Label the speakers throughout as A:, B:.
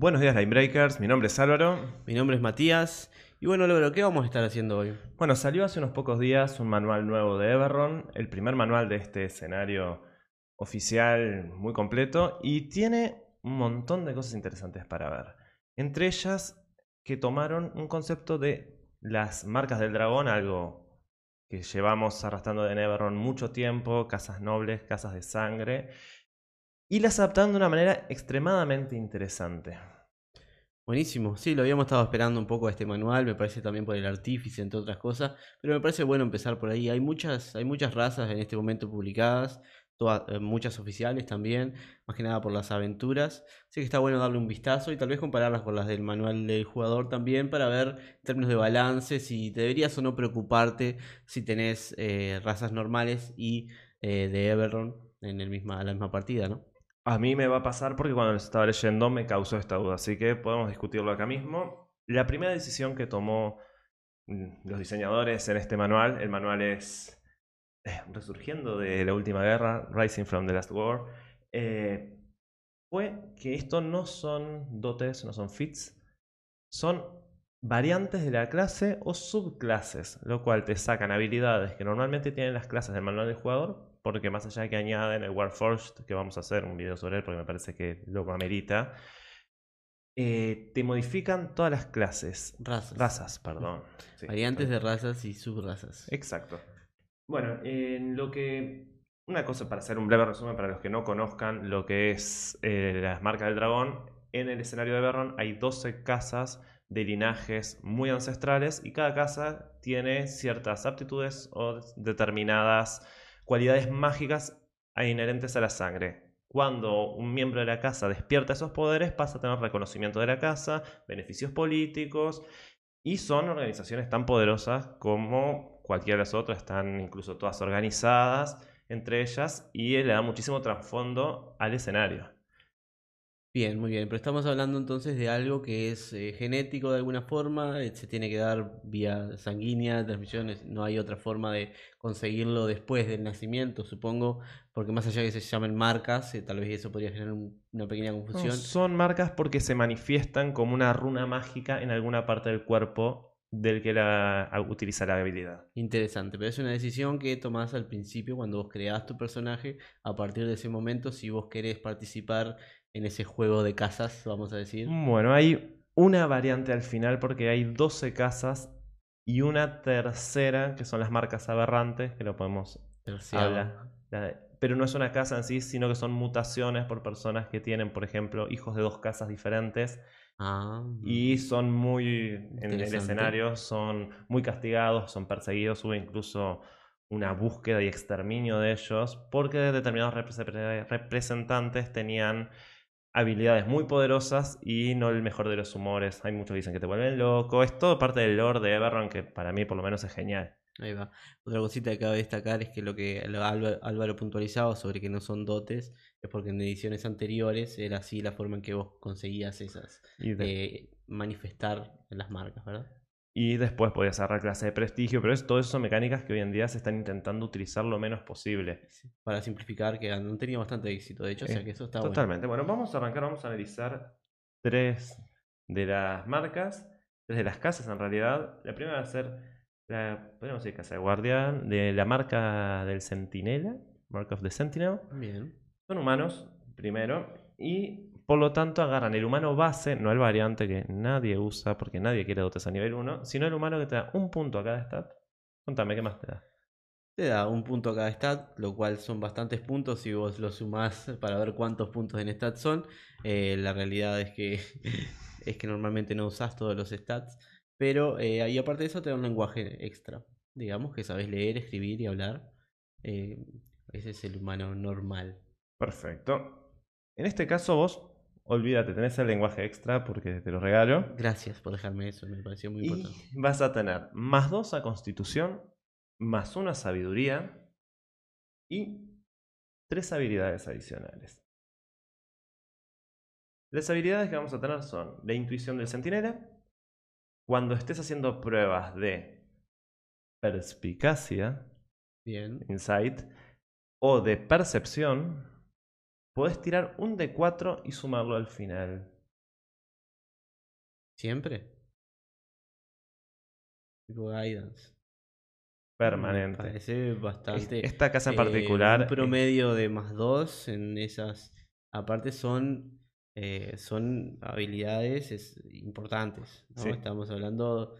A: Buenos días, Linebreakers. Mi nombre es Álvaro.
B: Mi nombre es Matías. Y bueno, Álvaro, ¿qué vamos a estar haciendo hoy?
A: Bueno, salió hace unos pocos días un manual nuevo de Everron, el primer manual de este escenario oficial muy completo, y tiene un montón de cosas interesantes para ver. Entre ellas, que tomaron un concepto de las marcas del dragón, algo que llevamos arrastrando de Everron mucho tiempo, casas nobles, casas de sangre, y las adaptaron de una manera extremadamente interesante.
B: Buenísimo, sí, lo habíamos estado esperando un poco a este manual, me parece también por el artífice, entre otras cosas, pero me parece bueno empezar por ahí. Hay muchas, hay muchas razas en este momento publicadas, todas, eh, muchas oficiales también, más que nada por las aventuras. Así que está bueno darle un vistazo y tal vez compararlas con las del manual del jugador también para ver en términos de balance si deberías o no preocuparte si tenés eh, razas normales y eh, de Everron en el misma, la misma partida, ¿no?
A: A mí me va a pasar porque cuando los estaba leyendo me causó esta duda, así que podemos discutirlo acá mismo. La primera decisión que tomó mm, los diseñadores en este manual, el manual es eh, resurgiendo de la última guerra, Rising from the Last War, eh, fue que esto no son dotes, no son fits, son variantes de la clase o subclases, lo cual te sacan habilidades que normalmente tienen las clases del manual del jugador, porque más allá de que añaden el Warforged, que vamos a hacer un video sobre él porque me parece que lo amerita, eh, te modifican todas las clases.
B: Razas.
A: Razas, perdón.
B: Variantes de razas y subrazas.
A: Exacto. Bueno, en lo que... Una cosa para hacer un breve resumen para los que no conozcan lo que es eh, las marcas del dragón. En el escenario de Berron hay 12 casas de linajes muy ancestrales y cada casa tiene ciertas aptitudes o determinadas cualidades mágicas inherentes a la sangre. Cuando un miembro de la casa despierta esos poderes, pasa a tener reconocimiento de la casa, beneficios políticos, y son organizaciones tan poderosas como cualquiera de las otras, están incluso todas organizadas entre ellas, y le da muchísimo trasfondo al escenario.
B: Bien, muy bien, pero estamos hablando entonces de algo que es eh, genético de alguna forma, eh, se tiene que dar vía sanguínea, transmisiones, no hay otra forma de conseguirlo después del nacimiento, supongo, porque más allá de que se llamen marcas, eh, tal vez eso podría generar una pequeña confusión.
A: son marcas porque se manifiestan como una runa mágica en alguna parte del cuerpo del que la, utiliza la habilidad.
B: Interesante, pero es una decisión que tomás al principio cuando vos creás tu personaje, a partir de ese momento, si vos querés participar en ese juego de casas, vamos a decir?
A: Bueno, hay una variante al final porque hay 12 casas y una tercera que son las marcas aberrantes, que lo podemos hablar. Pero no es una casa en sí, sino que son mutaciones por personas que tienen, por ejemplo, hijos de dos casas diferentes.
B: Ah,
A: y son muy, en el escenario, son muy castigados, son perseguidos, hubo incluso una búsqueda y exterminio de ellos, porque determinados representantes tenían habilidades muy poderosas y no el mejor de los humores. Hay muchos que dicen que te vuelven loco. Es todo parte del lore de Everron que para mí por lo menos es genial.
B: Ahí va. Otra cosita que cabe destacar es que lo que Álvaro puntualizaba sobre que no son dotes es porque en ediciones anteriores era así la forma en que vos conseguías esas. Eh, manifestar en las marcas, ¿verdad?
A: Y después podías agarrar clase de prestigio, pero es todo eso son mecánicas que hoy en día se están intentando utilizar lo menos posible.
B: para simplificar, que han tenido bastante éxito, de hecho, o sea que eso está
A: Totalmente. Bueno. vamos a arrancar, vamos a analizar tres de las marcas, tres de las casas en realidad. La primera va a ser, la, podríamos decir casa de guardián, de la marca del Sentinela, Mark of the Sentinel.
B: Bien.
A: Son humanos, primero, y por lo tanto, agarran el humano base, no el variante que nadie usa porque nadie quiere dotes a nivel 1, sino el humano que te da un punto a cada stat. Contame, ¿qué más te da?
B: Te da un punto a cada stat, lo cual son bastantes puntos si vos lo sumás para ver cuántos puntos en stat son. Eh, la realidad es que, es que normalmente no usás todos los stats, pero eh, ahí aparte de eso te da un lenguaje extra. Digamos que sabes leer, escribir y hablar. Eh, ese es el humano normal.
A: Perfecto. En este caso vos olvídate, tenés el lenguaje extra porque te lo regalo.
B: Gracias por dejarme eso, me pareció muy importante.
A: Y vas a tener más dos a constitución, más una sabiduría y tres habilidades adicionales. Las habilidades que vamos a tener son la intuición del centinela. Cuando estés haciendo pruebas de perspicacia,
B: Bien.
A: insight, o de percepción, Podés tirar un D4 y sumarlo al final.
B: ¿Siempre? Tipo guidance. Me
A: Permanente.
B: parece bastante.
A: Esta casa en
B: eh,
A: particular.
B: un promedio de más dos en esas. Aparte son. eh, son habilidades es- importantes. ¿no?
A: Sí.
B: Estamos hablando.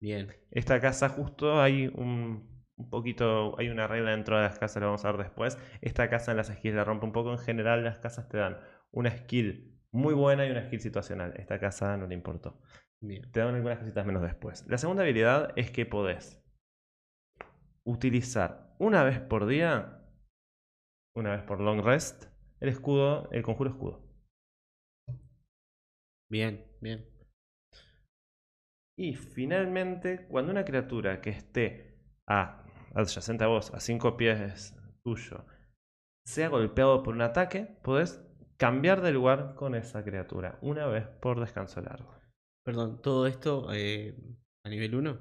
B: Bien.
A: Esta casa justo hay un, un poquito, hay una regla dentro de las casas, lo vamos a ver después. Esta casa en las skills la rompe un poco. En general las casas te dan una skill muy buena y una skill situacional. Esta casa no le importó.
B: Bien.
A: Te dan algunas cositas menos después. La segunda habilidad es que podés utilizar una vez por día, una vez por long rest, el escudo, el conjuro escudo.
B: Bien, bien.
A: Y finalmente, cuando una criatura que esté a, adyacente a vos, a 5 pies tuyo, sea golpeado por un ataque, podés cambiar de lugar con esa criatura una vez por descanso largo.
B: Perdón, todo esto eh, a nivel 1.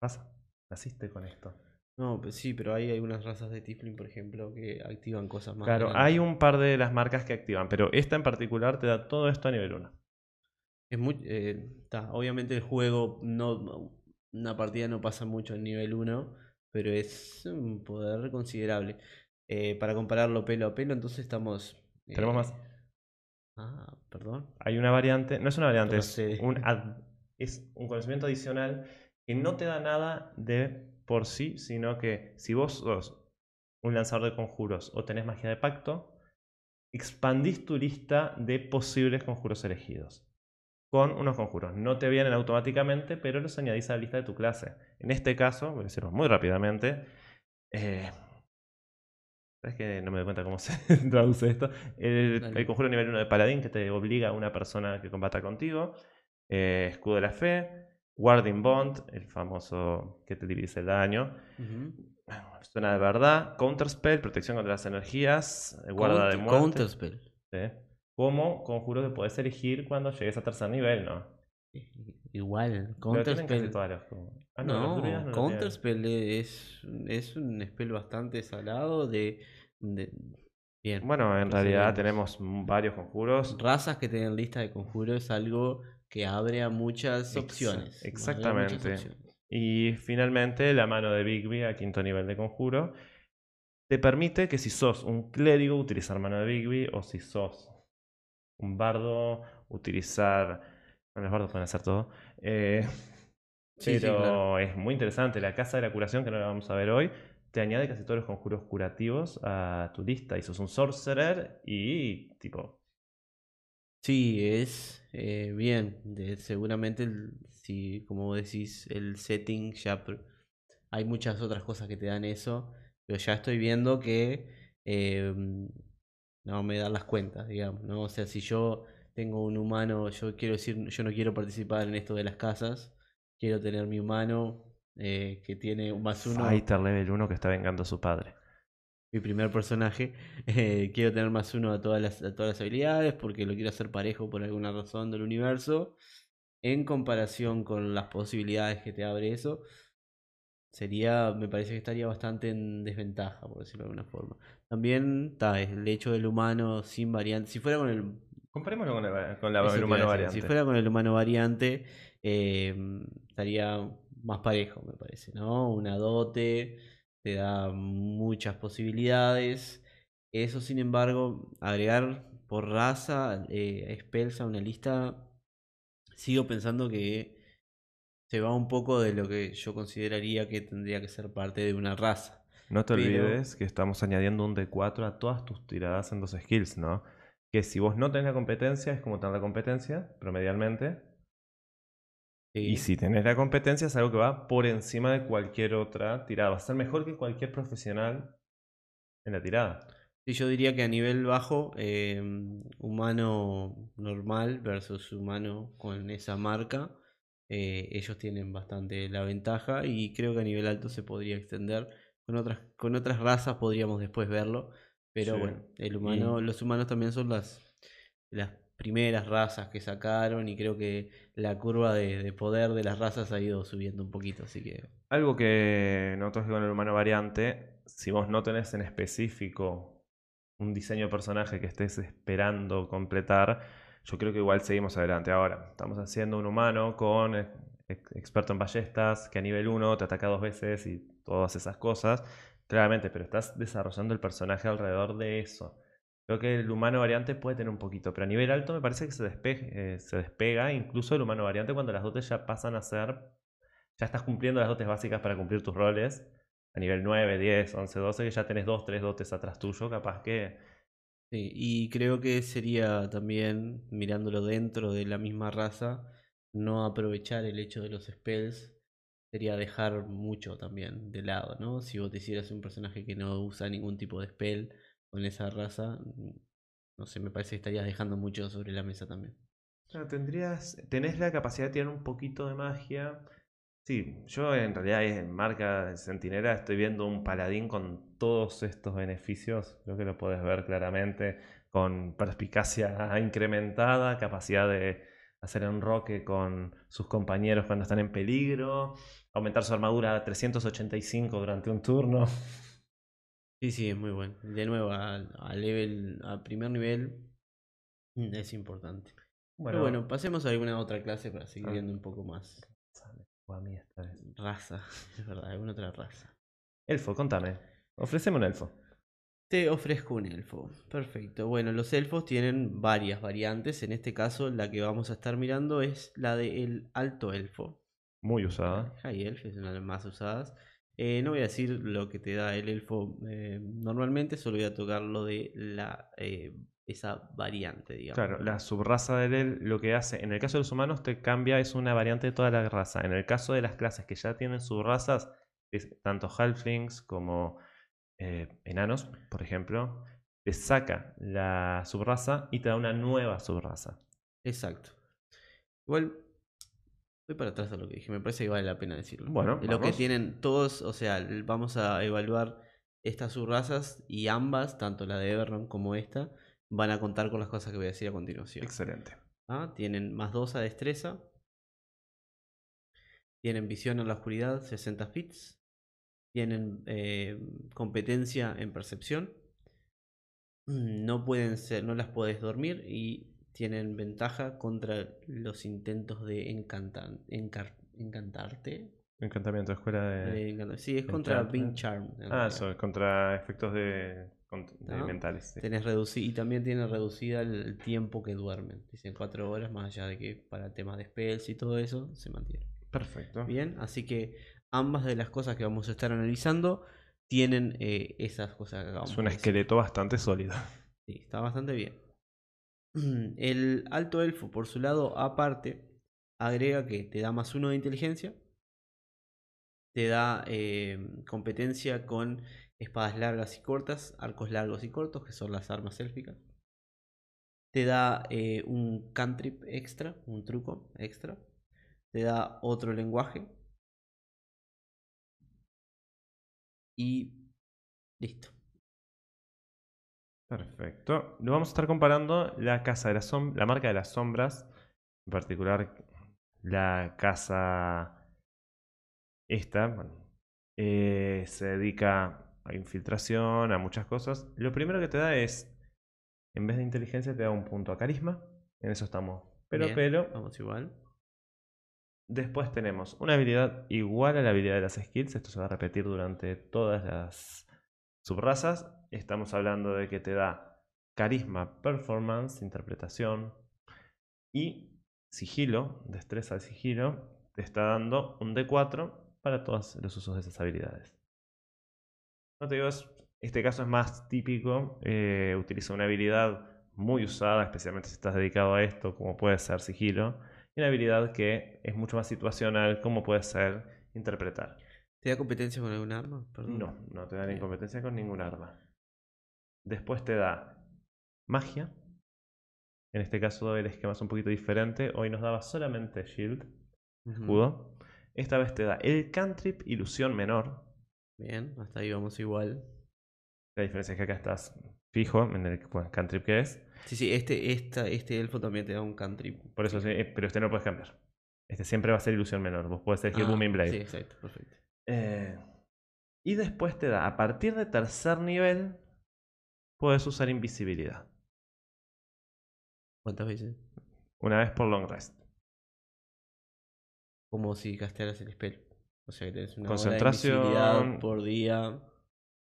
A: ¿Pasa? Naciste con esto.
B: No, pues sí, pero hay algunas razas de Tiflin, por ejemplo, que activan cosas más.
A: Claro,
B: grandes.
A: hay un par de las marcas que activan, pero esta en particular te da todo esto a nivel 1.
B: Es muy, eh, ta, obviamente el juego no una partida no pasa mucho en nivel 1, pero es un poder considerable. Eh, para compararlo pelo a pelo, entonces estamos.
A: Tenemos
B: eh,
A: más.
B: Ah, perdón.
A: Hay una variante, no es una variante, es un, ad- es un conocimiento adicional que no te da nada de por sí, sino que si vos sos un lanzador de conjuros o tenés magia de pacto, expandís tu lista de posibles conjuros elegidos con unos conjuros. No te vienen automáticamente, pero los añadís a la lista de tu clase. En este caso, voy a decirlo muy rápidamente, eh, es que no me doy cuenta cómo se traduce esto. El, conjuro nivel 1 de paladín que te obliga a una persona que combata contigo. eh, escudo de la fe. Guarding Bond, el famoso que te divide el daño.
B: Ujú.
A: Suena de verdad. Counterspell, protección contra las energías. eh, Guarda de muerte.
B: Counterspell.
A: ¿sí? Como conjuro que puedes elegir cuando llegues a tercer nivel, ¿no?
B: Igual, Counterspell.
A: Ah,
B: No,
A: no.
B: Counterspell es, es un spell bastante salado de, de- Bien.
A: Bueno, en realidad tenemos varios conjuros.
B: Razas que tienen lista de conjuros es algo que abre a muchas opciones. muchas
A: exactamente.
B: opciones.
A: Y finalmente, la mano de Bigby a quinto nivel de conjuro te permite que si sos un clérigo, utilizar mano de Bigby, o si sos un bardo, utilizar. Bueno, los bardos pueden hacer todo. Eh,
B: Sí, sí,
A: pero
B: claro.
A: es muy interesante. La casa de la curación, que no la vamos a ver hoy, te añade casi todos los conjuros curativos a tu lista. Y sos un sorcerer y tipo.
B: Sí, es eh, bien. de- seguramente, el- si como decís, el setting ya. Hay muchas otras cosas que te dan eso, pero ya estoy viendo que eh, no me dan las cuentas, digamos, ¿no? O sea, si yo tengo un humano, yo quiero decir, yo no quiero participar en esto de las casas, quiero tener mi humano eh, que tiene un más uno.
A: Fighter level 1 que está vengando a su padre.
B: mi primer personaje. eh, quiero tener más uno a todas, las, a todas las habilidades porque lo quiero hacer parejo por alguna razón del universo. En comparación con las posibilidades que te abre eso, sería, me parece que estaría bastante en desventaja, por decirlo de alguna forma. También está el hecho del humano sin variante. Si fuera con el
A: Comparémoslo con, la, con la- el humano variante.
B: Si fuera con el humano variante, eh, estaría más parejo, me parece, ¿no? Una dote te da muchas posibilidades. Eso, sin embargo, agregar por raza eh, spells a una lista, sigo pensando que se va un poco de lo que yo consideraría que tendría que ser parte de una raza.
A: No te
B: Pero-
A: olvides que estamos añadiendo un D4 a todas tus tiradas en dos skills, ¿no? Que si vos no tenés la competencia, es como tener la competencia, promedialmente. Y si tenés la competencia, es algo que va por encima de cualquier otra tirada. Va a ser mejor que cualquier profesional en la tirada.
B: Sí, yo diría que a nivel bajo, eh, humano normal versus humano con esa marca, eh, ellos tienen bastante la ventaja y creo que a nivel alto se podría extender. Con otras, con otras razas podríamos después verlo, pero
A: Sí.
B: bueno, el humano,
A: Y-
B: los humanos también son las, las primeras razas que sacaron y creo que la curva de, de poder de las razas ha ido subiendo un poquito, así que
A: Algo que que con el humano variante, si vos no tenés en específico un diseño de personaje que estés esperando completar, yo creo que igual seguimos adelante ahora. Estamos haciendo un humano con ex- experto en ballestas que a nivel 1 te ataca dos veces y todas esas cosas. Claramente, pero estás desarrollando el personaje alrededor de eso. Creo que el humano variante puede tener un poquito, pero a nivel alto me parece que se, eh, despega incluso el humano variante cuando las dotes ya pasan a ser. Ya estás cumpliendo las dotes básicas para cumplir tus roles. A nivel 9, 10, 11, 12, que ya tenés 2, 3 dotes atrás tuyo, capaz que.
B: Sí, y creo que sería también, mirándolo dentro de la misma raza, no aprovechar el hecho de los spells, sería dejar mucho también de lado, ¿no? Si vos te hicieras un personaje que no usa ningún tipo de spell con esa raza, no sé, me parece que estarías dejando mucho sobre la mesa también.
A: Tendrías, tenés la capacidad de tirar un poquito de magia. Sí, yo en realidad en marca de centinela estoy viendo un paladín con todos estos beneficios. Creo que lo puedes ver claramente. Con perspicacia incrementada, capacidad de hacer enroque con sus compañeros cuando están en peligro, aumentar su armadura a 385 durante un turno.
B: Sí, sí, es muy bueno. De nuevo, al a level, primer nivel, es importante. Pero bueno, pasemos a alguna otra clase para seguir
A: Ah.
B: viendo un poco más.
A: O a mí esta vez.
B: Raza, es verdad, alguna otra raza.
A: Elfo, contame. Ofreceme un elfo.
B: Te ofrezco un elfo. Perfecto. Bueno, los elfos tienen varias variantes. En este caso, la que vamos a estar mirando es la del alto elfo.
A: Muy usada.
B: High elf es una de las más usadas. Eh, no voy a decir lo que te da el elfo eh, normalmente, solo voy a tocar lo de la eh, esa variante, digamos.
A: Claro, la subraza del él lo que hace, en el caso de los humanos, te cambia, es una variante de toda la raza. En el caso de las clases que ya tienen subrazas, es tanto halflings como eh, enanos, por ejemplo, te saca la subraza y te da una nueva subraza.
B: Exacto. Igual, voy para atrás de lo que dije, me parece que vale la pena decirlo.
A: Bueno,
B: lo que tienen todos, o sea, vamos a evaluar estas subrazas y ambas, tanto la de Everron como esta, van a contar con las cosas que voy a decir a continuación.
A: Excelente.
B: ¿Ah? Tienen más 2 a destreza. Tienen visión en la oscuridad, 60 fits. Tienen eh, competencia en percepción. No pueden ser, no las puedes dormir y tienen ventaja contra los intentos de encar- encantarte.
A: Encantamiento, escuela de.
B: Sí, es contra
A: enchantment.
B: Charm.
A: Ah, eso, contra efectos de
B: ¿No?
A: mentales. sí.
B: Tenés reduci- y también tiene reducida el, tiempo que duermen. Dicen 4 horas, más allá de que para temas de spells y todo eso se mantiene.
A: Perfecto.
B: Bien, así que ambas de las cosas que vamos a estar analizando tienen eh, esas cosas que acabamos
A: Es un esqueleto bastante sólido.
B: Sí, está bastante bien. El alto elfo, por su lado, aparte, agrega que te da más uno de inteligencia, te da eh, competencia con espadas largas y cortas, arcos largos y cortos, que son las armas élficas. Te da eh, un cantrip extra, un truco extra. Te da otro lenguaje. Y listo.
A: Perfecto. Lo vamos a estar comparando la casa de las la marca de las sombras, en particular la casa esta, eh, se dedica a infiltración, a muchas cosas. Lo primero que te da es, en vez de inteligencia, te da un punto a carisma. En eso estamos. Pero,
B: Bien,
A: pero,
B: Vamos igual.
A: Después tenemos una habilidad igual a la habilidad de las skills. Esto se va a repetir durante todas las subrazas. Estamos hablando de que te da carisma, performance, interpretación y sigilo, destreza de sigilo. Te está dando un D4 para todos los usos de esas habilidades. No te digo, es- este caso es más típico. eh, utiliza una habilidad muy usada, especialmente si estás dedicado a esto, como puede ser sigilo. Y una habilidad que es mucho más situacional, como puede ser interpretar.
B: ¿Te da competencia con algún arma? Perdón.
A: No, no te da ni competencia con ningún arma. Después te da magia. En este caso el esquema es un poquito diferente. Hoy nos daba solamente shield, escudo. Esta vez te da el cantrip ilusión menor.
B: Bien, hasta ahí vamos igual.
A: La diferencia es que acá estás fijo en el cantrip que es.
B: Sí, sí, este, esta, este elfo también te da un cantrip.
A: Por eso sí, eh, pero este no lo puedes cambiar. Este siempre va a ser ilusión menor. Vos podés elegir
B: Ah,
A: Booming Blade.
B: Sí, exacto, perfecto.
A: Eh, y después te da, a partir de tercer nivel, puedes usar invisibilidad.
B: ¿Cuántas veces?
A: Una vez por long rest.
B: Como si castearas el spell. O sea que tenés una
A: Concentración.
B: hora de invisibilidad por día,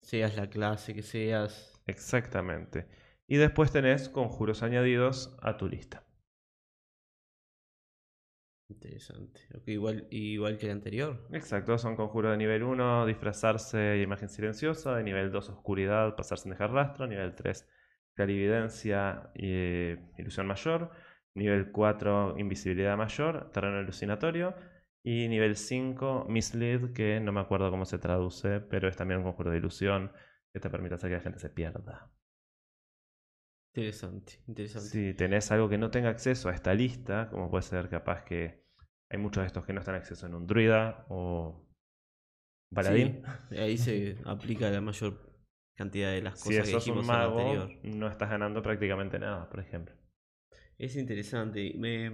B: seas la clase que seas.
A: Exactamente. Y después tenés conjuros añadidos a tu lista.
B: Interesante. Igual, igual que el anterior.
A: Exacto, son conjuros de nivel 1, disfrazarse y imagen silenciosa, de nivel 2, oscuridad, pasar sin dejar rastro, nivel 3, clarividencia y eh, ilusión mayor, nivel 4, invisibilidad mayor, terreno alucinatorio, y nivel 5, mislead, que no me acuerdo cómo se traduce, pero es también un conjuro de ilusión que te permite hacer que la gente se pierda.
B: Interesante, interesante.
A: Si tenés algo que no tenga acceso a esta lista, como puede ser capaz que hay muchos de estos que no están acceso en un druida o un paladín.
B: Sí, ahí se aplica la mayor cantidad de las
A: Si
B: cosas que
A: sos
B: dijimos
A: un
B: en el
A: mago,
B: anterior.
A: no estás ganando prácticamente nada, por ejemplo.
B: Es interesante. Me,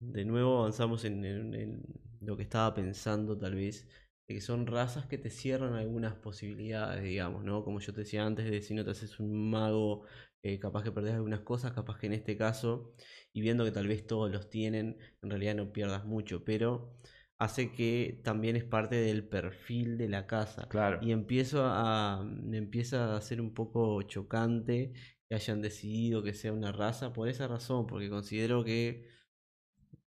B: de nuevo avanzamos en, en- en lo que estaba pensando tal vez, de que son razas que te cierran algunas posibilidades, digamos, ¿no? Como yo te decía antes, de si no te haces un mago, eh, capaz que perdés algunas cosas, capaz que en este caso, y viendo que tal vez todos los tienen, en realidad no pierdas mucho, pero hace que también es parte del perfil de la casa.
A: Claro.
B: Y empiezo a, me empieza a ser un poco chocante que hayan decidido que sea una raza por esa razón, porque considero que,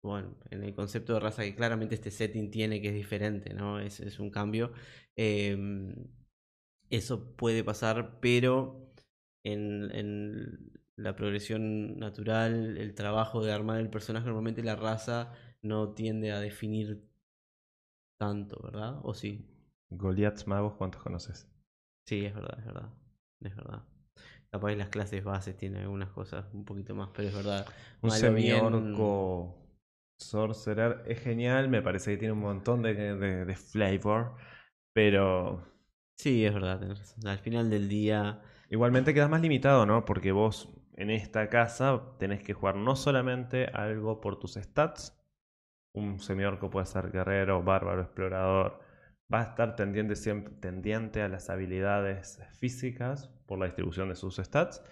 B: bueno, en el concepto de raza que claramente este setting tiene que es diferente, ¿no? Es, es un cambio. em, eso puede pasar, pero en, en la progresión natural, el trabajo de armar el personaje, normalmente la raza no tiende a definir tanto, ¿verdad? ¿O sí?
A: Goliaths magos, ¿cuántos conoces?
B: Sí, es verdad, es verdad. Es verdad. Capaz las clases bases tienen algunas cosas un poquito más, pero es verdad.
A: Un semiorco sorcerer es genial, me parece que tiene un montón de, de- de flavor, pero
B: Sí, es verdad. Al final del día,
A: igualmente quedas más limitado, ¿no? Porque vos en esta casa tenés que jugar no solamente algo por tus stats, un semiorco puede ser guerrero, bárbaro, explorador, va a estar tendiente, siempre, tendiente a las habilidades físicas por la distribución de sus stats,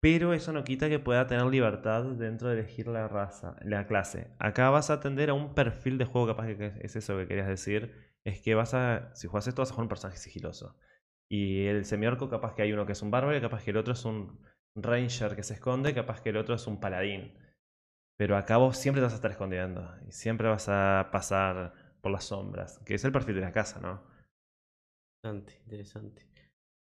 A: pero eso no quita que pueda tener libertad dentro de elegir la raza, la clase. Acá vas a atender a un perfil de juego, capaz que es eso que querías decir, es que vas a, si juegas esto vas a jugar un personaje sigiloso. Y el semiorco capaz que hay uno que es un bárbaro capaz que el otro es un ranger que se esconde, capaz que el otro es un paladín. Pero acá vos siempre te vas a estar escondiendo y siempre vas a pasar por las sombras, que es el perfil de la casa, ¿no?
B: interesante, interesante.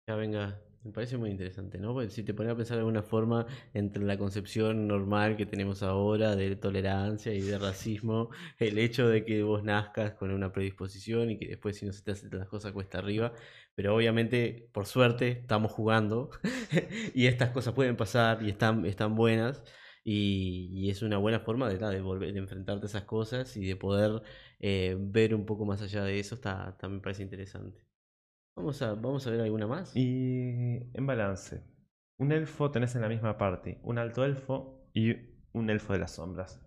B: Ya venga, me parece muy interesante, ¿no? Porque si te pones a pensar de alguna forma entre la concepción normal que tenemos ahora de tolerancia y de racismo, el hecho de que vos nazcas con una predisposición y que después si no se te hacen las cosas cuesta arriba, pero obviamente, por suerte, estamos jugando y estas cosas pueden pasar y están, están buenas. Y, y es una buena forma de, de volver, de enfrentarte a esas cosas y de poder eh, ver un poco más allá de eso, está, me parece interesante. Vamos a, vamos a ver alguna más.
A: Y en balance, un elfo tenés en la misma party, un alto elfo y un elfo de las sombras.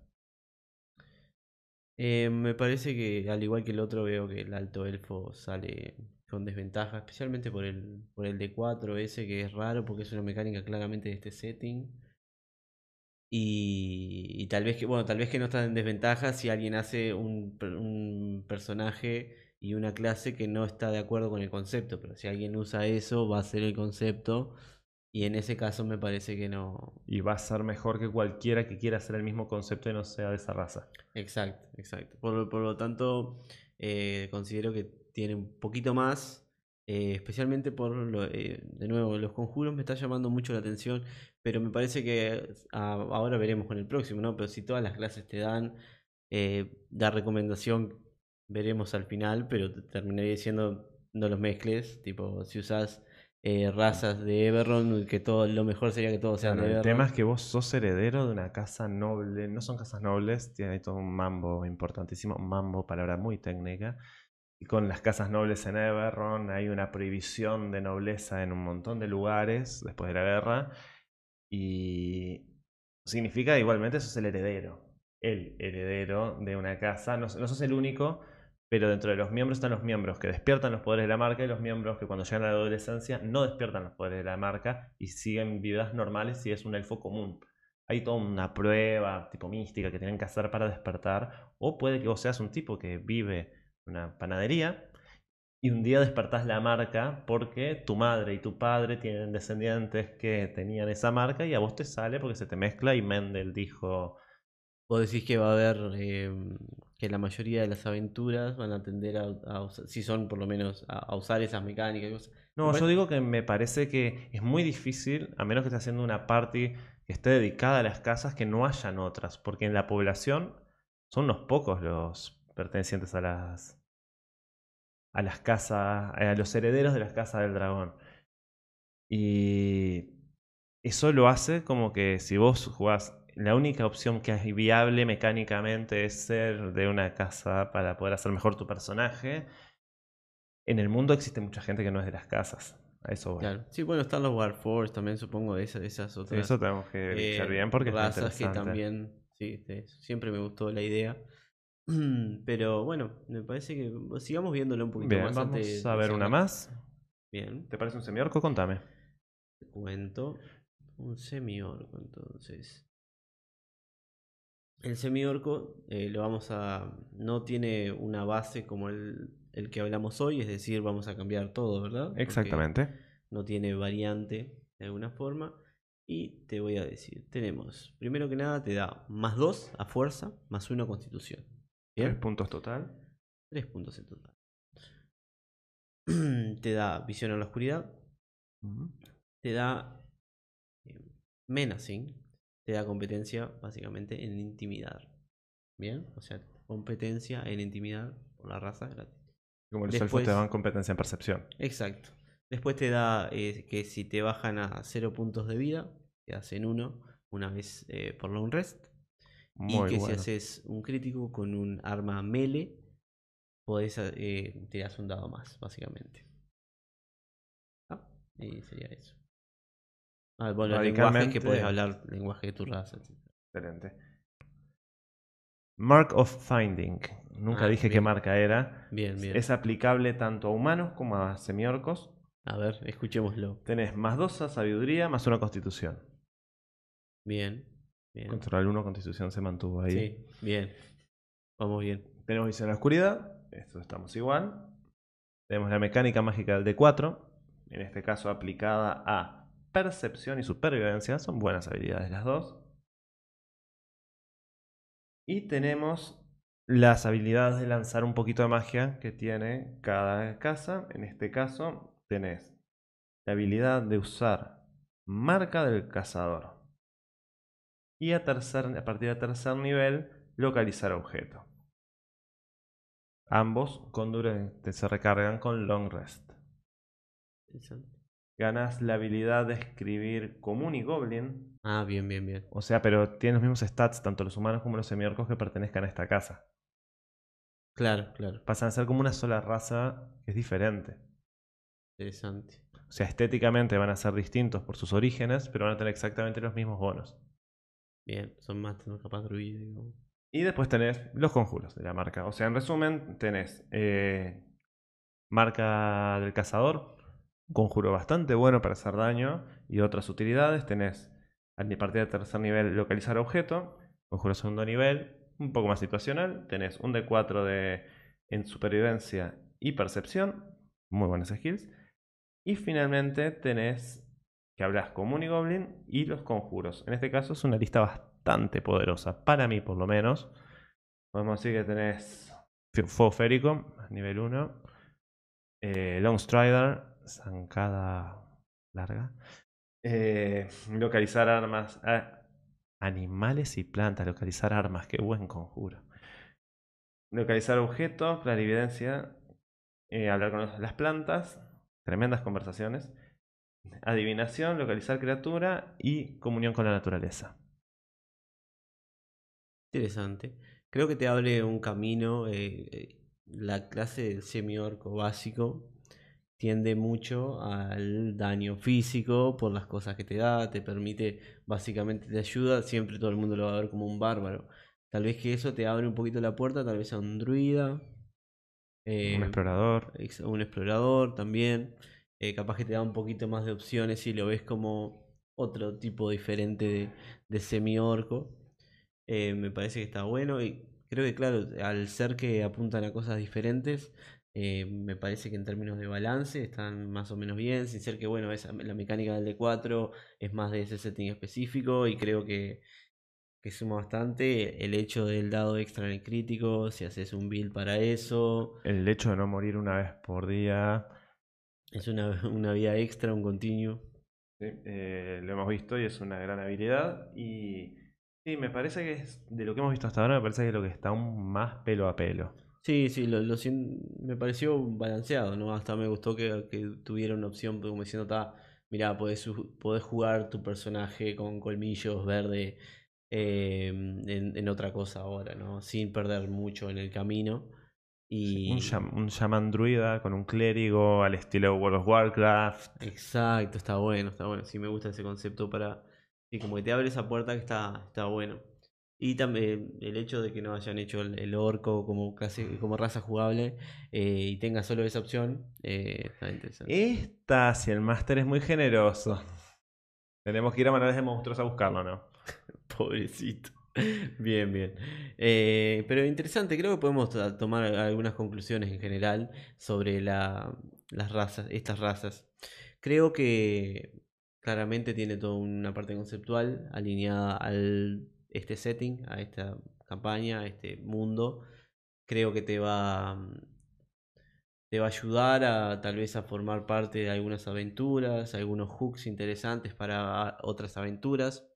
B: Eh, me parece que al igual que el otro veo que el alto elfo sale con desventaja, especialmente por el, por el D4 ese que es raro porque es una mecánica claramente de este setting. Y, y tal vez que, bueno, tal vez que no está en desventaja si alguien hace un, un personaje y una clase que no está de acuerdo con el concepto, pero si alguien usa eso va a ser el concepto y en ese caso me parece que no,
A: Y va a ser mejor que cualquiera que quiera hacer el mismo concepto y no sea de esa raza.
B: Exacto, exacto. Por, lo- por lo tanto, eh, considero que tiene un poquito más, eh, especialmente por, lo, eh, de nuevo, los conjuros me está llamando mucho la atención, pero me parece que ah, ahora veremos con el próximo, ¿no? Pero si todas las clases te dan, la recomendación veremos al final, pero te terminaría diciendo no los mezcles, tipo, si usas eh, razas de Everron, que todo, lo mejor sería que todos sean
A: Claro,
B: de
A: el tema es que vos sos heredero de una casa noble. No son casas nobles, tiene ahí todo un mambo importantísimo. Mambo, palabra muy técnica. Y con las casas nobles en Everron hay una prohibición de nobleza en un montón de lugares después de la guerra. Y significa igualmente sos el heredero. El heredero de una casa. No, no sos el único, pero dentro de los miembros están los miembros que despiertan los poderes de la marca y los miembros que cuando llegan a la adolescencia no despiertan los poderes de la marca y siguen vidas normales si es un elfo común. hay toda una prueba tipo mística que tienen que hacer para despertar. O puede que vos seas un tipo que vive una panadería y un día despertás la marca porque tu madre y tu padre tienen descendientes que tenían esa marca y a vos te sale porque se te mezcla y Mendel dijo...
B: Vos decís que va a haber em, que la mayoría de las aventuras van a tender a, usar, si son por lo menos a, usar esas mecánicas.
A: No, yo digo que me parece que es muy difícil, a menos que esté haciendo una party que esté dedicada a las casas, que no hayan otras, porque en la población son unos pocos los pertenecientes a las a las casas, a los herederos de las casas del dragón. Y eso lo hace como que si vos jugás, la única opción que es viable mecánicamente es ser de una casa para poder hacer mejor tu personaje. En el mundo existe mucha gente que no es de las casas. A eso
B: Claro. Sí, bueno, están los Warforce también, supongo, esas, esas otras.
A: eso tenemos que eh, bien porque
B: razas que también, sí, siempre me gustó la idea. Pero bueno, me parece que sigamos viéndolo un poquito
A: más. Vamos a ver una más.
B: Bien.
A: ¿Te parece un semiorco? Contame.
B: Te cuento. Un semiorco, entonces. El semiorco eh, lo vamos a. No tiene una base como el, el, que hablamos hoy, es decir, vamos a cambiar todo, ¿verdad?
A: Exactamente.
B: no tiene variante de alguna forma. Y te voy a decir: tenemos, primero que nada, te da más 2 a fuerza, más 1 a constitución.
A: Tres puntos total.
B: Tres puntos en total. te da visión a la oscuridad. Te da eh, menacing. Te da competencia básicamente en intimidar. Bien, o sea, competencia en intimidar por la raza gratis.
A: Como los elfos te dan competencia en percepción.
B: Exacto. Después te da eh, que si te bajan a cero puntos de vida, te hacen uno una vez eh, por long rest y que si haces un crítico con un arma melee, podés eh, tirar un dado más, básicamente. Ah, y sería eso. Ah, bueno, el lenguaje que puedes hablar, lenguaje de tu raza,
A: Excelente. Mark of Finding. Nunca ah, dije qué marca era.
B: Bien, bien.
A: Es aplicable tanto a humanos como a semiorcos.
B: A ver, escuchémoslo.
A: Tenés más dos a sabiduría, más una constitución.
B: Bien.
A: Control 1, Constitución se mantuvo ahí.
B: Sí, bien. Vamos bien.
A: Tenemos visión a la oscuridad. Esto estamos igual. Tenemos la mecánica mágica del D4. En este caso aplicada a percepción y supervivencia. Son buenas habilidades las dos. Y tenemos las habilidades de lanzar un poquito de magia que tiene cada casa. En este caso tenés la habilidad de usar marca del cazador y a, partir de tercer nivel localizar objeto. Ambos con se recargan con long rest. Ganas la habilidad de escribir común y goblin.
B: Ah, bien, bien, bien.
A: O sea, pero tienen los mismos stats, tanto los humanos como los semiorcos que pertenezcan a esta casa.
B: Claro, claro.
A: Pasan a ser como una sola raza que es diferente.
B: Interesante.
A: O sea, estéticamente van a ser distintos por sus orígenes, pero van a tener exactamente los mismos bonos.
B: Bien, son más capaz druido.
A: Y después tenés los conjuros de la marca. O sea, en resumen, tenés eh, marca del cazador, conjuro bastante bueno para hacer daño y otras utilidades. Tenés a partir del tercer nivel localizar objeto, conjuro segundo nivel, un poco más situacional. Tenés un D4 de, en supervivencia y percepción, muy buenas skills. Y finalmente tenés que hablas común y goblin y los conjuros. En este caso es una lista bastante poderosa, para mí por lo menos. Podemos decir que tenés Fuego Férico, nivel 1. Eh, Long Strider, zancada larga. Eh, localizar armas, ah, animales y plantas, localizar armas, qué buen conjuro. Localizar objetos, clarividencia, eh, hablar con las plantas, tremendas conversaciones. Adivinación, localizar criatura y comunión con la naturaleza.
B: Interesante. Creo que te abre un camino. Eh, la clase del semi-orco básico tiende mucho al daño físico por las cosas que te da, te permite, básicamente te ayuda. Siempre todo el mundo lo va a ver como un bárbaro. Tal vez que eso te abre un poquito la puerta, tal vez a un druida. un
A: eh, explorador.
B: Un explorador también. Eh, capaz que te da un poquito más de opciones y lo ves como otro tipo diferente de, de semi-orco. Eh, me parece que está bueno y creo que, claro, al ser que apuntan a cosas diferentes, eh, me parece que en términos de balance están más o menos bien, sin ser que, bueno, esa, la mecánica del D4 es más de ese setting específico y creo que, que suma bastante el hecho del dado extra en el crítico, si haces un build para eso.
A: El hecho de no morir una vez por día.
B: Es una, una vía extra, un continuo.
A: Sí, eh, lo hemos visto y es una gran habilidad. Y sí, me parece que es, de lo que hemos visto hasta ahora, me parece que es lo que está aún más pelo a pelo.
B: Sí, sí, lo, lo me pareció balanceado, ¿no? Hasta me gustó que, que tuviera una opción como diciendo, está, mirá, podés, podés jugar tu personaje con colmillos verde eh, en, en otra cosa ahora, ¿no? Sin perder mucho en el camino. Y...
A: Un, un shaman druida con un clérigo al estilo World of Warcraft.
B: Exacto, está bueno, está bueno. Sí, me gusta ese concepto para. Sí, como que te abre esa puerta que está, está bueno. Y también el hecho de que no hayan hecho el, el orco como casi como raza jugable eh, y tenga solo esa opción, eh, está interesante.
A: Esta, si el máster es muy generoso. Tenemos que ir a Manuales de Monstruos a buscarlo, ¿no?
B: Pobrecito. Bien, bien. Eh, pero interesante, creo que podemos to- tomar algunas conclusiones en general sobre la- las razas, estas razas. Creo que claramente tiene toda una parte conceptual alineada al este setting, a esta campaña, a este mundo. Creo que te va te va a ayudar a tal vez a formar parte de algunas aventuras, algunos hooks interesantes para otras aventuras.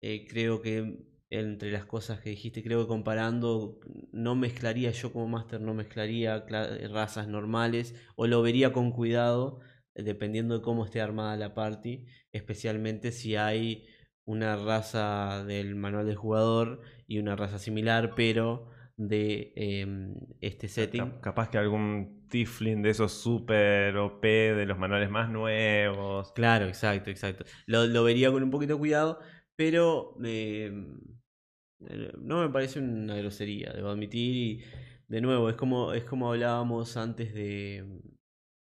B: Eh, creo que entre las cosas que dijiste, creo que comparando, no mezclaría yo como máster, no mezclaría cla- razas normales o lo vería con cuidado dependiendo de cómo esté armada la party, especialmente si hay una raza del manual del jugador y una raza similar, pero de em, este setting.
A: Cap- Capaz que algún Tiflin de esos super OP de los manuales más nuevos.
B: Claro, exacto, exacto. Lo, lo vería con un poquito de cuidado, pero eh, eh, no me parece una grosería, debo admitir. Y de nuevo, es como, es como hablábamos antes de,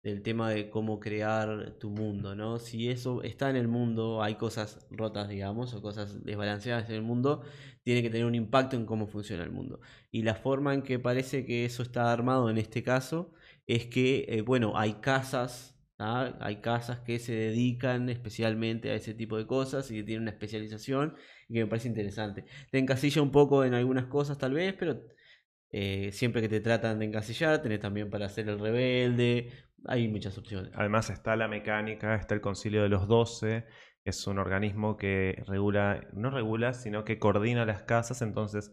B: del tema de cómo crear tu mundo, ¿no? Si eso está en el mundo, hay cosas rotas, digamos, o cosas desbalanceadas en el mundo, tiene que tener un impacto en cómo funciona el mundo. Y la forma en que parece que eso está armado en este caso es que, eh, bueno, hay casas, ¿tá? Hay casas que se dedican especialmente a ese tipo de cosas y que tienen una especialización y que me parece interesante. Te encasilla un poco en algunas cosas tal vez, pero eh, siempre que te tratan de encasillar, tenés también para hacer el rebelde, hay muchas opciones.
A: Además está la mecánica, está el Concilio de los Doce, es un organismo que regula, no regula, sino que coordina las casas, entonces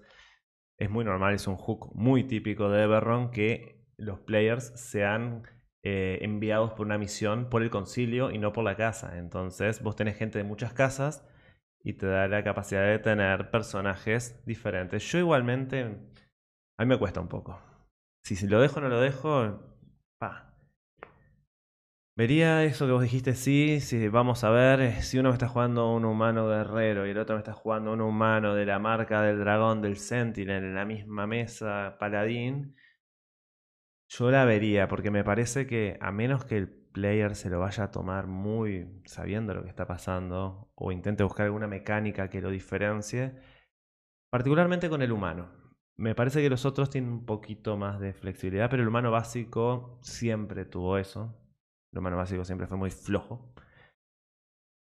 A: es muy normal, es un hook muy típico de Eberron que los players sean eh, enviados por una misión por el concilio y no por la casa. Entonces vos tenés gente de muchas casas y te da la capacidad de tener personajes diferentes. Yo igualmente, a mí me cuesta un poco. Si lo dejo o no lo dejo, pa. Vería eso que vos dijiste, sí, sí, vamos a ver, eh, si uno me está jugando un humano guerrero y el otro me está jugando un humano de la marca del dragón del Sentinel en la misma mesa paladín, yo la vería, porque me parece que a menos que el player se lo vaya a tomar muy sabiendo lo que está pasando o intente buscar alguna mecánica que lo diferencie, particularmente con el humano. Me parece que los otros tienen un poquito más de flexibilidad, pero el humano básico siempre tuvo eso. El humano básico siempre fue muy flojo.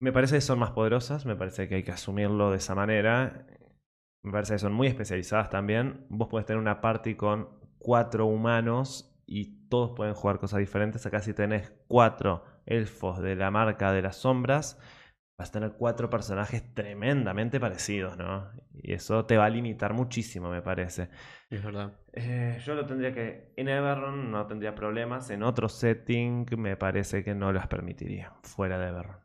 A: Me parece que son más poderosas, me parece que hay que asumirlo de esa manera. Me parece que son muy especializadas también. Vos podés tener una party con cuatro humanos y todos pueden jugar cosas diferentes. Acá si tenés cuatro elfos de la marca de las sombras, vas a tener cuatro personajes tremendamente parecidos, ¿no? Y eso te va a limitar muchísimo, me parece.
B: Es verdad.
A: Eh, yo lo tendría que. En Everron no tendría problemas. En otro setting me parece que no las permitiría. Fuera de Everron.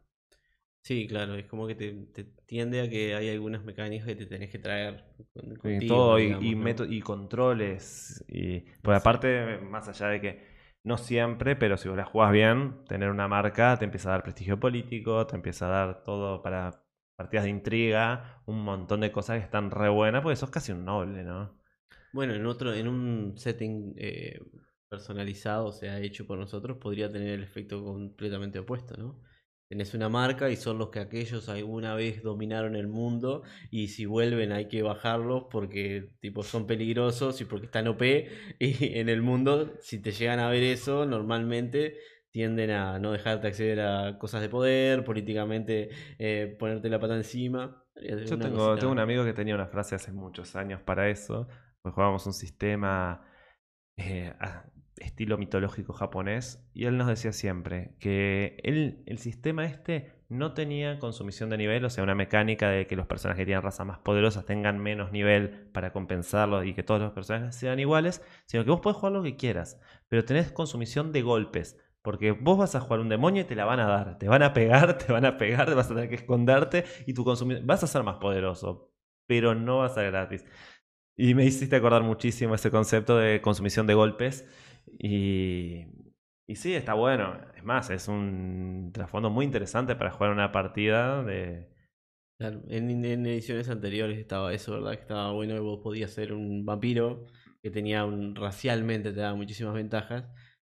B: Sí, claro, es como que te, te tiende a que hay algunas mecánicas que te tenés que traer con-
A: Y
B: contigo,
A: todo, y,
B: digamos,
A: y, y controles. Y, pues aparte, más allá de que no siempre, pero si vos la jugás bien, tener una marca te empieza a dar prestigio político, te empieza a dar todo para partidas de intriga, un montón de cosas que están re buenas, porque sos casi un noble, ¿no?
B: Bueno, en otro, en un setting eh, personalizado, o sea, hecho por nosotros, podría tener el efecto completamente opuesto, ¿no? Tenés una marca y son los que aquellos alguna vez dominaron el mundo y si vuelven hay que bajarlos porque tipo son peligrosos y porque están OP y en el mundo si te llegan a ver eso normalmente tienden a no dejarte acceder a cosas de poder, políticamente eh, ponerte la pata encima.
A: Yo tengo, tengo un amigo que tenía una frase hace muchos años para eso, pues jugábamos un sistema eh, estilo mitológico japonés, y él nos decía siempre que él, el sistema este no tenía consumición de nivel, o sea, una mecánica de que los personajes que tienen razas más poderosas tengan menos nivel para compensarlo y que todos los personajes sean iguales, sino que vos podés jugar lo que quieras, pero tenés consumición de golpes. Porque vos vas a jugar un demonio y te la van a dar. Te van a pegar, te van a pegar, vas a tener que esconderte y tu consumición. Vas a ser más poderoso, pero no vas a ser gratis. Y me hiciste acordar muchísimo ese concepto de consumición de golpes. Y, y sí, está bueno. Es más, es un trasfondo muy interesante para jugar una partida de...
B: Claro, en, ediciones anteriores estaba eso, ¿verdad? Que estaba bueno que vos podías ser un vampiro que tenía un racialmente te daba muchísimas ventajas,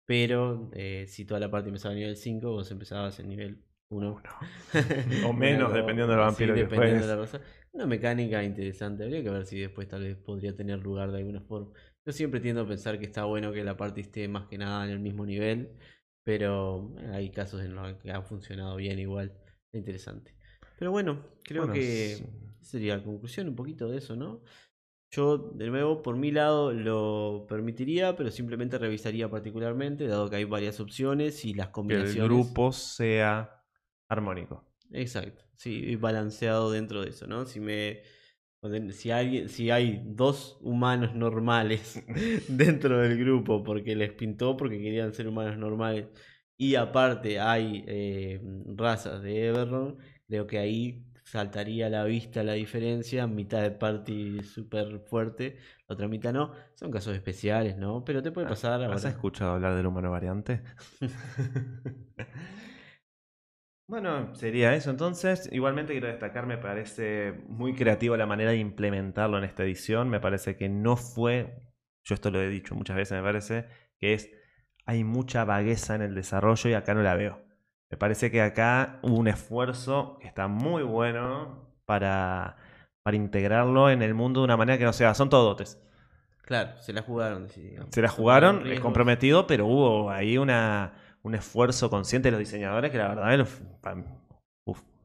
B: pero eh, si toda la parte empezaba a nivel 5, vos empezabas en nivel 1.
A: o menos, dependiendo del vampiro que
B: dependiendo de la raza. Una mecánica interesante, habría que ver si después tal vez podría tener lugar de alguna forma. Yo siempre tiendo a pensar que está bueno que la parte esté más que nada en el mismo nivel, pero hay casos en los que ha funcionado bien igual. Interesante. Pero bueno, creo que sería la conclusión un poquito de eso, ¿no? Yo, de nuevo, por mi lado lo permitiría, pero simplemente revisaría particularmente, dado que hay varias opciones y las combinaciones.
A: Que el grupo sea armónico.
B: Exacto, sí, balanceado dentro de eso, ¿no? Si me si, alguien, si hay dos humanos normales dentro del grupo porque les pintó, porque querían ser humanos normales, y aparte hay eh, razas de Everron, creo que ahí saltaría a la vista la diferencia, mitad de party súper fuerte, la otra mitad no, son casos especiales, ¿no? Pero te puede ah, pasar
A: ¿Has escuchado hablar del humano variante? Bueno, sería eso entonces. Igualmente quiero destacar, me parece muy creativa la manera de implementarlo en esta edición. Me parece que no fue, yo esto lo he dicho muchas veces, me parece que es, hay mucha vagueza en el desarrollo y acá no la veo. Me parece que acá hubo un esfuerzo que está muy bueno para, para integrarlo en el mundo de una manera que no sea, son todos dotes.
B: Claro, se la jugaron.
A: Se la jugaron, es comprometido, pero hubo ahí una un esfuerzo consciente de los diseñadores que la verdad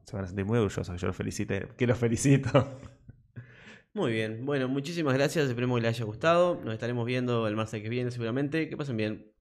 A: se van a sentir muy orgullosos que yo los felicite, que los felicito.
B: Muy bien, bueno, muchísimas gracias, esperemos que les haya gustado, nos estaremos viendo el martes que viene seguramente, que pasen bien.